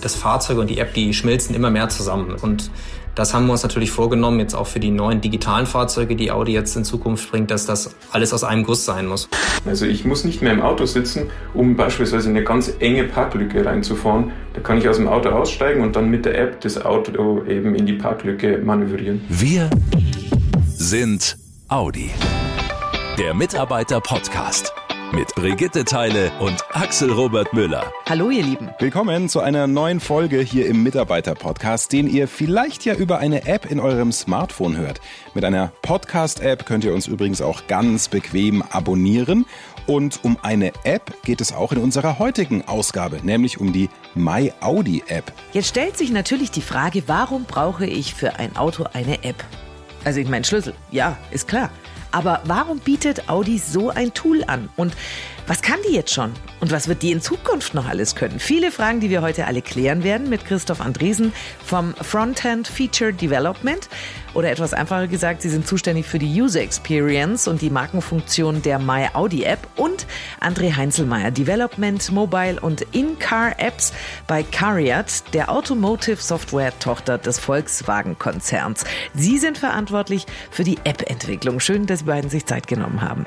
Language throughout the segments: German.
das Fahrzeug und die App, die schmilzen immer mehr zusammen. Und das haben wir uns natürlich vorgenommen, jetzt auch für die neuen digitalen Fahrzeuge, die Audi jetzt in Zukunft bringt, dass das alles aus einem Guss sein muss. Also ich muss nicht mehr im Auto sitzen, um beispielsweise in eine ganz enge Parklücke reinzufahren. Da kann ich aus dem Auto aussteigen und dann mit der App das Auto eben in die Parklücke manövrieren. Wir sind Audi. Der Mitarbeiter-Podcast mit Brigitte Teile und Axel Robert Müller. Hallo ihr Lieben. Willkommen zu einer neuen Folge hier im Mitarbeiter-Podcast, den ihr vielleicht ja über eine App in eurem Smartphone hört. Mit einer Podcast-App könnt ihr uns übrigens auch ganz bequem abonnieren. Und um eine App geht es auch in unserer heutigen Ausgabe, nämlich um die My Audi App. Jetzt stellt sich natürlich die Frage, warum brauche ich für ein Auto eine App? Also ich meine Schlüssel, ja, ist klar. Aber warum bietet Audi so ein Tool an? Und was kann die jetzt schon? Und was wird die in Zukunft noch alles können? Viele Fragen, die wir heute alle klären werden mit Christoph Andresen vom Frontend Feature Development. Oder etwas einfacher gesagt, sie sind zuständig für die User Experience und die Markenfunktion der My Audi App und André Heinzelmeier, Development, Mobile und In-Car Apps bei Cariat, der Automotive Software Tochter des Volkswagen Konzerns. Sie sind verantwortlich für die App-Entwicklung. Schön, dass Sie beiden sich Zeit genommen haben.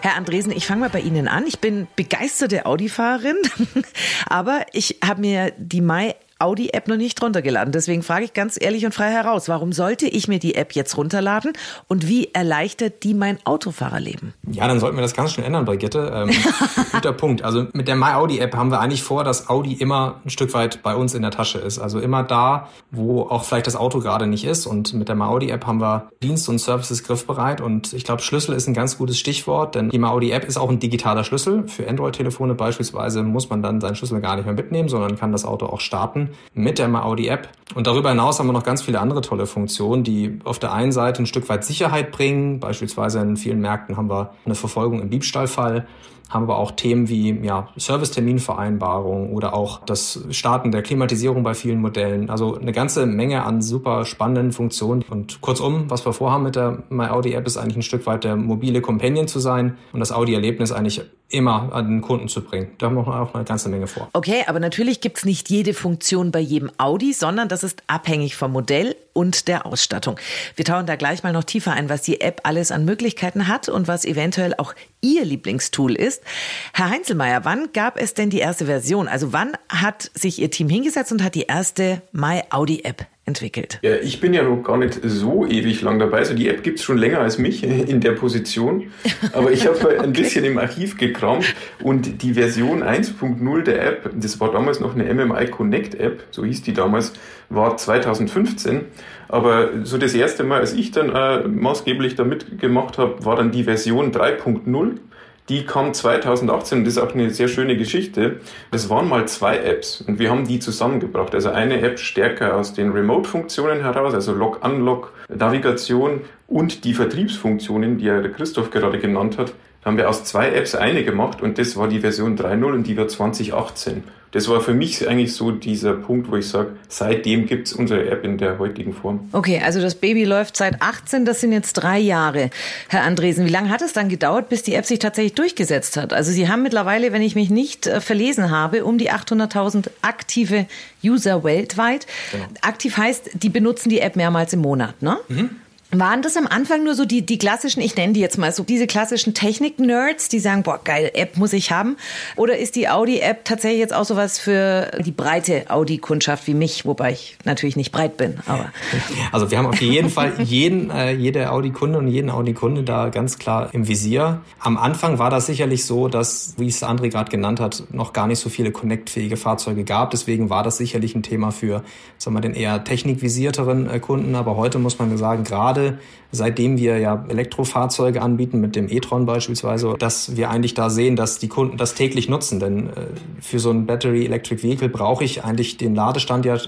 Herr Andresen, ich fange mal bei Ihnen an. Ich bin begeisterte Audi-Fahrerin, aber ich habe mir die My Audi-App noch nicht runtergeladen. Deswegen frage ich ganz ehrlich und frei heraus, warum sollte ich mir die App jetzt runterladen und wie erleichtert die mein Autofahrerleben? Ja, dann sollten wir das ganz schnell ändern, Brigitte. Ähm, guter Punkt. Also mit der My Audi-App haben wir eigentlich vor, dass Audi immer ein Stück weit bei uns in der Tasche ist. Also immer da, wo auch vielleicht das Auto gerade nicht ist. Und mit der My Audi-App haben wir Dienst und Services griffbereit. Und ich glaube, Schlüssel ist ein ganz gutes Stichwort, denn die My Audi-App ist auch ein digitaler Schlüssel. Für Android-Telefone beispielsweise muss man dann seinen Schlüssel gar nicht mehr mitnehmen, sondern kann das Auto auch starten mit der Audi App. Und darüber hinaus haben wir noch ganz viele andere tolle Funktionen, die auf der einen Seite ein Stück weit Sicherheit bringen. Beispielsweise in vielen Märkten haben wir eine Verfolgung im Diebstahlfall haben wir auch Themen wie ja, Serviceterminvereinbarung oder auch das Starten der Klimatisierung bei vielen Modellen. Also eine ganze Menge an super spannenden Funktionen. Und kurzum, was wir vorhaben mit der My Audi App ist eigentlich ein Stück weit der mobile Companion zu sein und das Audi-Erlebnis eigentlich immer an den Kunden zu bringen. Da haben wir auch eine ganze Menge vor. Okay, aber natürlich gibt es nicht jede Funktion bei jedem Audi, sondern das ist abhängig vom Modell und der Ausstattung. Wir tauchen da gleich mal noch tiefer ein, was die App alles an Möglichkeiten hat und was eventuell auch Ihr Lieblingstool ist. Herr Heinzelmeier, wann gab es denn die erste Version? Also wann hat sich Ihr Team hingesetzt und hat die erste My Audi App entwickelt? Ja, ich bin ja noch gar nicht so ewig lang dabei. Also die App gibt es schon länger als mich in der Position. Aber ich habe okay. ein bisschen im Archiv gekramt und die Version 1.0 der App, das war damals noch eine MMI Connect App, so hieß die damals, war 2015. Aber so das erste Mal, als ich dann äh, maßgeblich da mitgemacht habe, war dann die Version 3.0. Die kam 2018 und das ist auch eine sehr schöne Geschichte. Es waren mal zwei Apps und wir haben die zusammengebracht. Also eine App stärker aus den Remote-Funktionen heraus, also Log-Unlock, Navigation und die Vertriebsfunktionen, die ja der Christoph gerade genannt hat. Haben wir aus zwei Apps eine gemacht und das war die Version 3.0 und die war 2018 das war für mich eigentlich so dieser Punkt, wo ich sage, seitdem gibt es unsere App in der heutigen Form. Okay, also das Baby läuft seit 18, das sind jetzt drei Jahre. Herr Andresen, wie lange hat es dann gedauert, bis die App sich tatsächlich durchgesetzt hat? Also Sie haben mittlerweile, wenn ich mich nicht äh, verlesen habe, um die 800.000 aktive User weltweit. Genau. Aktiv heißt, die benutzen die App mehrmals im Monat, ne? Mhm. Waren das am Anfang nur so die, die klassischen, ich nenne die jetzt mal so, diese klassischen Technik-Nerds, die sagen, boah, geil, App muss ich haben? Oder ist die Audi-App tatsächlich jetzt auch sowas für die breite Audi-Kundschaft wie mich, wobei ich natürlich nicht breit bin, aber. Also wir haben auf jeden Fall jeden, äh, jede Audi-Kunde und jeden Audi-Kunde da ganz klar im Visier. Am Anfang war das sicherlich so, dass, wie es André gerade genannt hat, noch gar nicht so viele connectfähige Fahrzeuge gab. Deswegen war das sicherlich ein Thema für, sagen wir, den eher technikvisierteren äh, Kunden. Aber heute muss man sagen, gerade seitdem wir ja Elektrofahrzeuge anbieten, mit dem e-tron beispielsweise, dass wir eigentlich da sehen, dass die Kunden das täglich nutzen. Denn äh, für so ein Battery Electric Vehicle brauche ich eigentlich den Ladestand ja äh,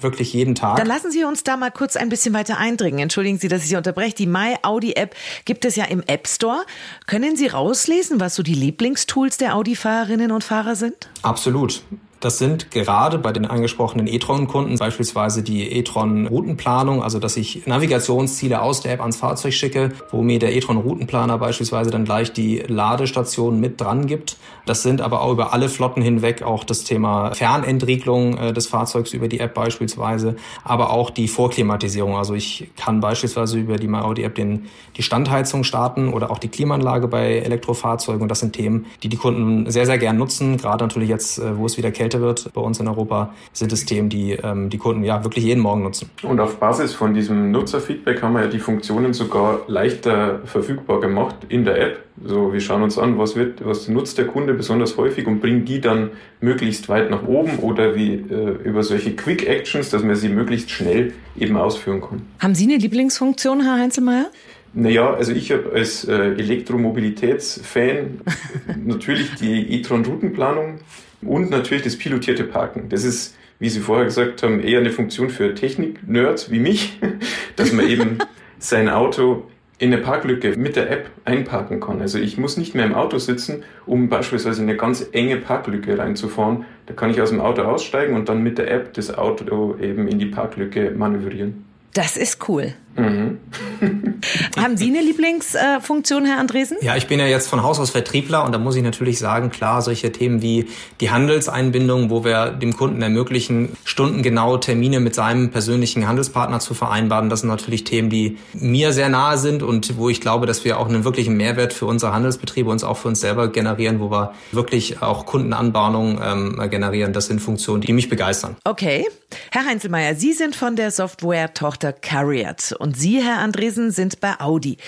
wirklich jeden Tag. Dann lassen Sie uns da mal kurz ein bisschen weiter eindringen. Entschuldigen Sie, dass ich Sie unterbreche. Die My Audi App gibt es ja im App Store. Können Sie rauslesen, was so die Lieblingstools der Audi-Fahrerinnen und Fahrer sind? Absolut Das sind gerade bei den angesprochenen e-tron-Kunden beispielsweise die e-tron-Routenplanung, also dass ich Navigationsziele aus der App ans Fahrzeug schicke, wo mir der e-tron-Routenplaner beispielsweise dann gleich die Ladestation mit dran gibt. Das sind aber auch über alle Flotten hinweg auch das Thema Fernentriegelung äh, des Fahrzeugs über die App beispielsweise, aber auch die Vorklimatisierung. Also ich kann beispielsweise über die MyAudi-App den, die Standheizung starten oder auch die Klimaanlage bei Elektrofahrzeugen. Und das sind Themen, die die Kunden sehr, sehr gern nutzen. Gerade natürlich jetzt, äh, wo es wieder kälter wird bei uns in Europa, sind es Themen, die ähm, die Kunden ja wirklich jeden Morgen nutzen. Und auf Basis von diesem Nutzerfeedback haben wir ja die Funktionen sogar leichter verfügbar gemacht in der App. So, wir schauen uns an, was wird, was nutzt der Kunde besonders häufig und bringen die dann möglichst weit nach oben oder wie äh, über solche Quick Actions, dass man sie möglichst schnell eben ausführen kann. Haben Sie eine Lieblingsfunktion, Herr Heinzelmeier? Naja, also ich habe als äh, Elektromobilitätsfan natürlich die e-tron-Routenplanung und natürlich das pilotierte Parken. Das ist, wie Sie vorher gesagt haben, eher eine Funktion für Technik-Nerds wie mich, dass man eben sein Auto in eine Parklücke mit der App einparken kann. Also ich muss nicht mehr im Auto sitzen, um beispielsweise in eine ganz enge Parklücke reinzufahren. Da kann ich aus dem Auto aussteigen und dann mit der App das Auto eben in die Parklücke manövrieren. Das ist cool. Mhm. Haben Sie eine Lieblingsfunktion, Herr Andresen? Ja, ich bin ja jetzt von Haus aus Vertriebler und da muss ich natürlich sagen, klar, solche Themen wie die Handelseinbindung, wo wir dem Kunden ermöglichen, stundengenaue Termine mit seinem persönlichen Handelspartner zu vereinbaren, das sind natürlich Themen, die mir sehr nahe sind und wo ich glaube, dass wir auch einen wirklichen Mehrwert für unsere Handelsbetriebe und auch für uns selber generieren, wo wir wirklich auch Kundenanbahnungen ähm, generieren. Das sind Funktionen, die mich begeistern. Okay. Herr Heinzelmeier, Sie sind von der Software-Tochter Carriot und Sie, Herr Andresen, sind bei Audi.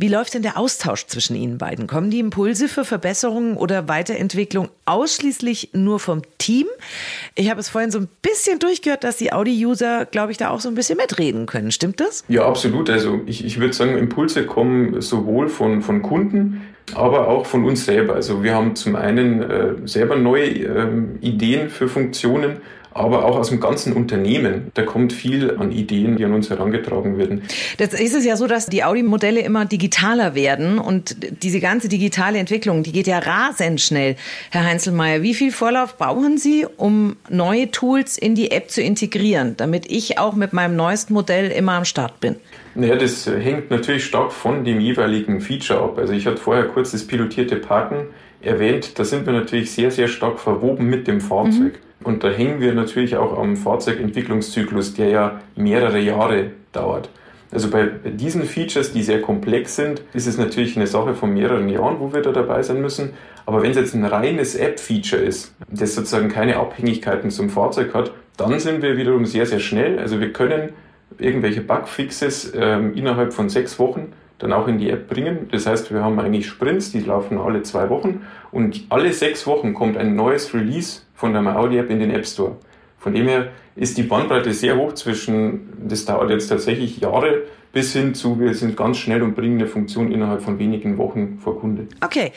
Wie läuft denn der Austausch zwischen Ihnen beiden? Kommen die Impulse für Verbesserungen oder Weiterentwicklung ausschließlich nur vom Team? Ich habe es vorhin so ein bisschen durchgehört, dass die Audi-User, glaube ich, da auch so ein bisschen mitreden können. Stimmt das? Ja, absolut. Also ich, ich würde sagen, Impulse kommen sowohl von, von Kunden, aber auch von uns selber. Also wir haben zum einen äh, selber neue ähm, Ideen für Funktionen, aber auch aus dem ganzen Unternehmen. Da kommt viel an Ideen, die an uns herangetragen werden. Das ist es ja so, dass die Audi-Modelle immer digitaler werden und diese ganze digitale Entwicklung, die geht ja rasend schnell. Herr Heinzelmeier, wie viel Vorlauf brauchen Sie, um neue Tools in die App zu integrieren, damit ich auch mit meinem neuesten Modell immer am Start bin? Naja, das hängt natürlich stark von dem jeweiligen Feature ab. Also ich hatte vorher kurz das pilotierte Parken erwähnt. Da sind wir natürlich sehr, sehr stark verwoben mit dem Fahrzeug. Mhm. Und da hängen wir natürlich auch am Fahrzeugentwicklungszyklus, der ja mehrere Jahre dauert. Also bei diesen Features, die sehr komplex sind, ist es natürlich eine Sache von mehreren Jahren, wo wir da dabei sein müssen. Aber wenn es jetzt ein reines App-Feature ist, das sozusagen keine Abhängigkeiten zum Fahrzeug hat, dann sind wir wiederum sehr, sehr schnell. Also wir können irgendwelche Bugfixes ähm, innerhalb von sechs Wochen dann auch in die App bringen. Das heißt, wir haben eigentlich Sprints, die laufen alle zwei Wochen und alle sechs Wochen kommt ein neues Release von der MyAudi-App in den App Store. Von dem her ist die Bandbreite sehr hoch zwischen, das dauert jetzt tatsächlich Jahre, bis hin zu, wir sind ganz schnell und bringen eine Funktion innerhalb von wenigen Wochen vor Kunde. Okay,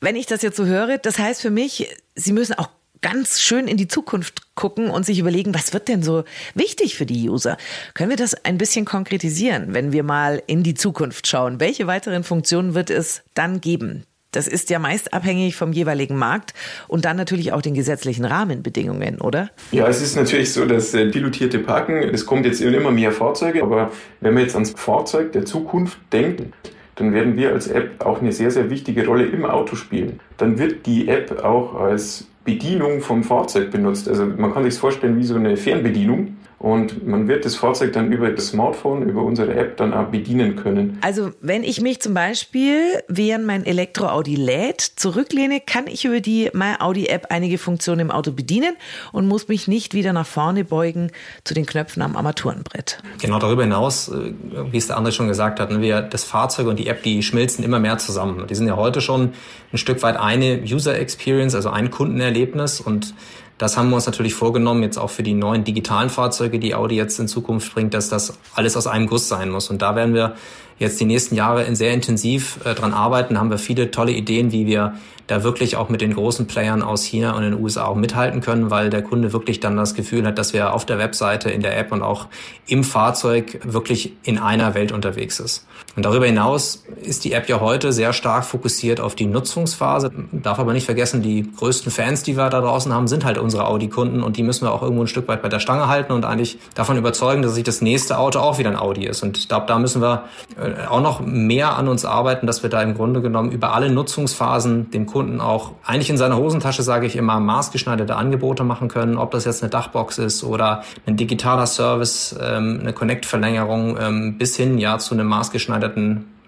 wenn ich das jetzt so höre, das heißt für mich, Sie müssen auch ganz schön in die Zukunft gucken und sich überlegen, was wird denn so wichtig für die User? Können wir das ein bisschen konkretisieren, wenn wir mal in die Zukunft schauen? Welche weiteren Funktionen wird es dann geben? Das ist ja meist abhängig vom jeweiligen Markt und dann natürlich auch den gesetzlichen Rahmenbedingungen, oder? Ja, es ist natürlich so, dass äh, pilotierte Parken, es kommt jetzt immer mehr Fahrzeuge, aber wenn man jetzt ans Fahrzeug der Zukunft denkt, dann werden wir als App auch eine sehr, sehr wichtige Rolle im Auto spielen. Dann wird die App auch als Bedienung vom Fahrzeug benutzt. Also man kann sich vorstellen wie so eine Fernbedienung. Und man wird das Fahrzeug dann über das Smartphone, über unsere App dann auch bedienen können. Also wenn ich mich zum Beispiel, während mein Elektro-Audi lädt, zurücklehne, kann ich über die My Audi App einige Funktionen im Auto bedienen und muss mich nicht wieder nach vorne beugen zu den Knöpfen am Armaturenbrett. Genau darüber hinaus, äh, wie es der andere schon gesagt hat, wir das Fahrzeug und die App, die schmilzen immer mehr zusammen. Die sind ja heute schon ein Stück weit eine User Experience, also ein Kundenerlebnis und das haben wir uns natürlich vorgenommen, jetzt auch für die neuen digitalen Fahrzeuge, die Audi jetzt in Zukunft bringt, dass das alles aus einem Guss sein muss. Und da werden wir jetzt die nächsten Jahre sehr intensiv äh, dran arbeiten, haben wir viele tolle Ideen, wie wir da wirklich auch mit den großen Playern aus China und den USA auch mithalten können, weil der Kunde wirklich dann das Gefühl hat, dass wir auf der Webseite, in der App und auch im Fahrzeug wirklich in einer Welt unterwegs ist. Und darüber hinaus ist die App ja heute sehr stark fokussiert auf die Nutzungsphase. Darf aber nicht vergessen, die größten Fans, die wir da draußen haben, sind halt unsere Audi-Kunden und die müssen wir auch irgendwo ein Stück weit bei der Stange halten und eigentlich davon überzeugen, dass sich das nächste Auto auch wieder ein Audi ist. Und ich glaube, da müssen wir äh, auch noch mehr an uns arbeiten, dass wir da im Grunde genommen über alle Nutzungsphasen dem Kunden auch eigentlich in seiner Hosentasche, sage ich immer, maßgeschneiderte Angebote machen können, ob das jetzt eine Dachbox ist oder ein digitaler Service, ähm, eine Connect-Verlängerung ähm, bis hin ja zu einem maßgeschneiderten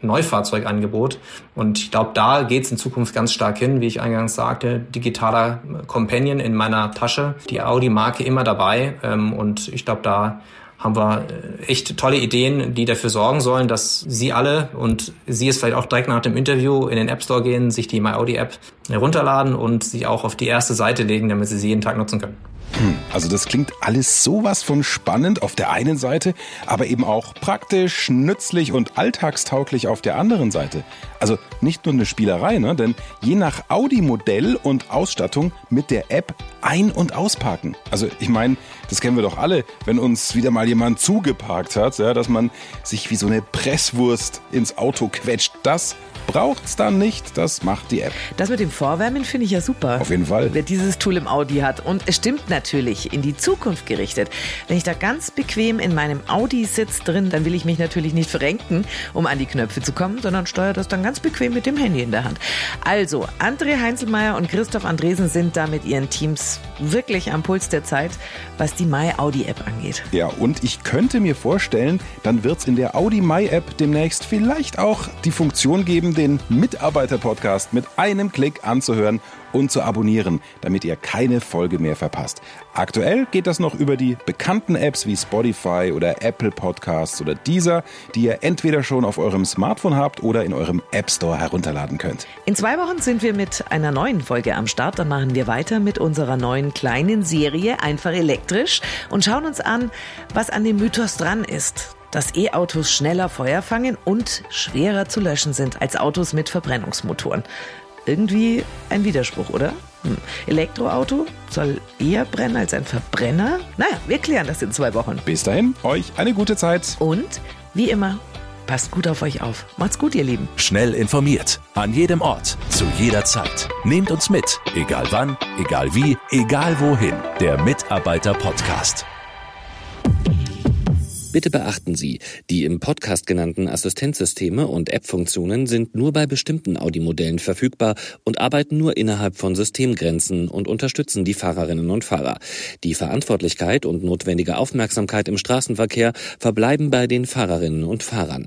Neufahrzeugangebot. Und ich glaube, da geht es in Zukunft ganz stark hin, wie ich eingangs sagte, digitaler Companion in meiner Tasche, die Audi-Marke immer dabei. Ähm, und ich glaube, da haben wir äh, echt tolle Ideen, die dafür sorgen sollen, dass Sie alle und Sie es vielleicht auch direkt nach dem Interview in den App Store gehen, sich die MyAudi App herunterladen und sie auch auf die erste Seite legen, damit Sie sie jeden Tag nutzen können. Hm, also das klingt alles sowas von spannend auf der einen Seite, aber eben auch praktisch, nützlich und alltagstauglich auf der anderen Seite. Also nicht nur eine Spielerei, ne? denn je nach Audi-Modell und Ausstattung mit der App ein- und ausparken. Also ich meine, das kennen wir doch alle, wenn uns wieder mal jemand zugeparkt hat, ja, dass man sich wie so eine Presswurst ins Auto quetscht. Das braucht's dann nicht, das macht die App. Das mit dem Vorwärmen finde ich ja super. Auf jeden Fall. Wer dieses Tool im Audi hat. Und es stimmt natürlich, in die Zukunft gerichtet. Wenn ich da ganz bequem in meinem Audi sitze drin, dann will ich mich natürlich nicht verrenken, um an die Knöpfe zu kommen, sondern steuere das dann ganz bequem mit dem Handy in der Hand. Also, André Heinzelmeier und Christoph Andresen sind da mit ihren Teams wirklich am Puls der Zeit, was die My Audi App angeht. Ja, und ich könnte mir vorstellen, dann wird's in der Audi My App demnächst vielleicht auch die Funktion geben, den Mitarbeiter-Podcast mit einem Klick anzuhören und zu abonnieren, damit ihr keine Folge mehr verpasst. Aktuell geht das noch über die bekannten Apps wie Spotify oder Apple Podcasts oder Deezer, die ihr entweder schon auf eurem Smartphone habt oder in eurem App Store herunterladen könnt. In zwei Wochen sind wir mit einer neuen Folge am Start. Dann machen wir weiter mit unserer neuen kleinen Serie Einfach elektrisch und schauen uns an, was an dem Mythos dran ist dass E-Autos schneller Feuer fangen und schwerer zu löschen sind als Autos mit Verbrennungsmotoren. Irgendwie ein Widerspruch, oder? Hm. Elektroauto soll eher brennen als ein Verbrenner? Naja, wir klären das in zwei Wochen. Bis dahin, euch eine gute Zeit. Und wie immer, passt gut auf euch auf. Macht's gut, ihr Lieben. Schnell informiert, an jedem Ort, zu jeder Zeit. Nehmt uns mit, egal wann, egal wie, egal wohin. Der Mitarbeiter-Podcast. Bitte beachten Sie, die im Podcast genannten Assistenzsysteme und App-Funktionen sind nur bei bestimmten Audi-Modellen verfügbar und arbeiten nur innerhalb von Systemgrenzen und unterstützen die Fahrerinnen und Fahrer. Die Verantwortlichkeit und notwendige Aufmerksamkeit im Straßenverkehr verbleiben bei den Fahrerinnen und Fahrern.